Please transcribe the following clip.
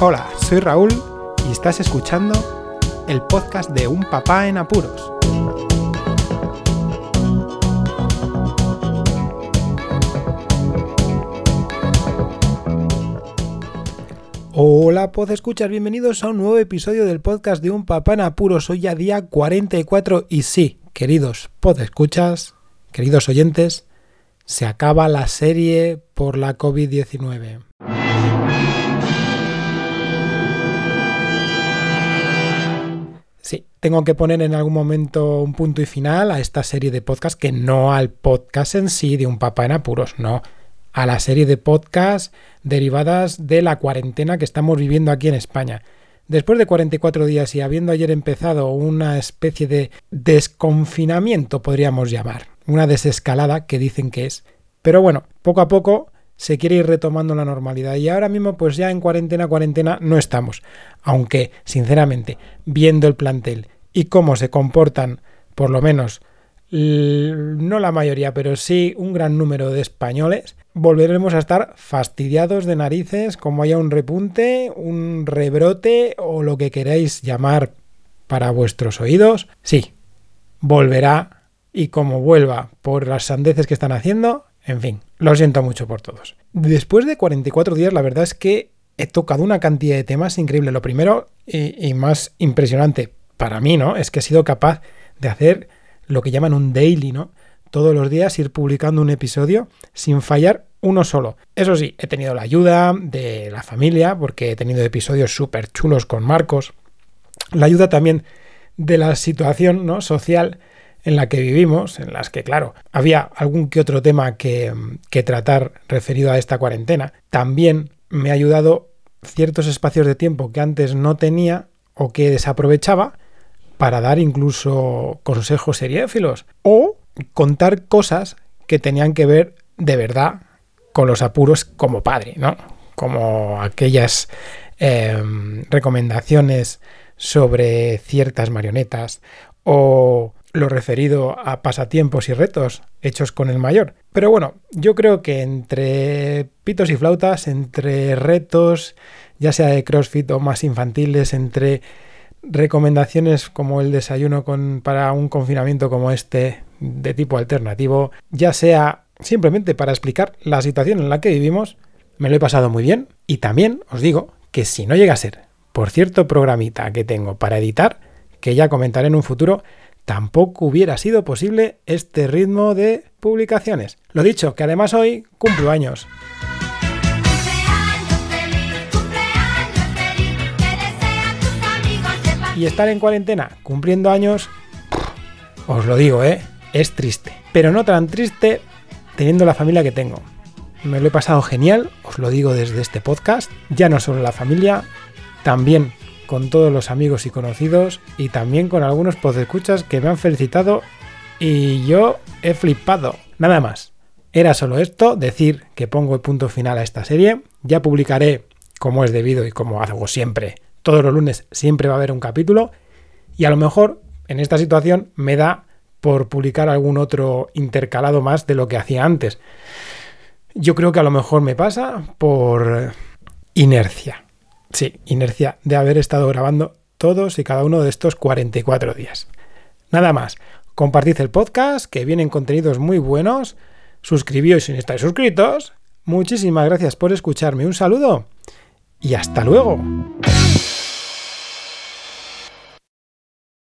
Hola, soy Raúl y estás escuchando el podcast de Un Papá en Apuros. Hola, pod escuchar, bienvenidos a un nuevo episodio del podcast de Un Papá en Apuros. Hoy ya día 44 y sí, queridos pod escuchas, queridos oyentes, se acaba la serie por la COVID-19. Tengo que poner en algún momento un punto y final a esta serie de podcast, que no al podcast en sí de un papá en apuros, no, a la serie de podcast derivadas de la cuarentena que estamos viviendo aquí en España. Después de 44 días y habiendo ayer empezado una especie de desconfinamiento, podríamos llamar, una desescalada que dicen que es. Pero bueno, poco a poco se quiere ir retomando la normalidad y ahora mismo pues ya en cuarentena, cuarentena no estamos. Aunque, sinceramente, viendo el plantel y cómo se comportan, por lo menos, no la mayoría, pero sí un gran número de españoles, volveremos a estar fastidiados de narices como haya un repunte, un rebrote o lo que queráis llamar para vuestros oídos. Sí, volverá y como vuelva por las sandeces que están haciendo, en fin, lo siento mucho por todos. Después de 44 días, la verdad es que he tocado una cantidad de temas increíble. Lo primero y, más impresionante para mí, ¿no? Es que he sido capaz de hacer lo que llaman un daily, ¿no? Todos los días ir publicando un episodio sin fallar uno solo. Eso sí, he tenido la ayuda de la familia, porque he tenido episodios súper chulos con Marcos. La ayuda también de la situación ¿no? social en la que vivimos, en las que, claro, había algún que otro tema que, que tratar referido a esta cuarentena, también me ha ayudado ciertos espacios de tiempo que antes no tenía o que desaprovechaba para dar incluso consejos seriéfilos o contar cosas que tenían que ver de verdad con los apuros como padre, ¿no? Como aquellas em, recomendaciones sobre ciertas marionetas o lo referido a pasatiempos y retos hechos con el mayor. Pero bueno, yo creo que entre pitos y flautas, entre retos, ya sea de CrossFit o más infantiles, entre recomendaciones como el desayuno con, para un confinamiento como este de tipo alternativo, ya sea simplemente para explicar la situación en la que vivimos, me lo he pasado muy bien y también os digo que si no llega a ser por cierto programita que tengo para editar, que ya comentaré en un futuro, tampoco hubiera sido posible este ritmo de publicaciones. Lo dicho, que además hoy cumplo años. Y estar en cuarentena cumpliendo años, os lo digo, ¿eh? Es triste. Pero no tan triste teniendo la familia que tengo. Me lo he pasado genial, os lo digo desde este podcast. Ya no solo la familia, también con todos los amigos y conocidos y también con algunos podescuchas que me han felicitado y yo he flipado. Nada más. Era solo esto, decir que pongo el punto final a esta serie. Ya publicaré, como es debido y como hago siempre, todos los lunes siempre va a haber un capítulo. Y a lo mejor en esta situación me da por publicar algún otro intercalado más de lo que hacía antes. Yo creo que a lo mejor me pasa por inercia. Sí, inercia de haber estado grabando todos y cada uno de estos 44 días. Nada más, compartid el podcast, que vienen contenidos muy buenos, suscribíos si no estáis suscritos. Muchísimas gracias por escucharme, un saludo y hasta luego.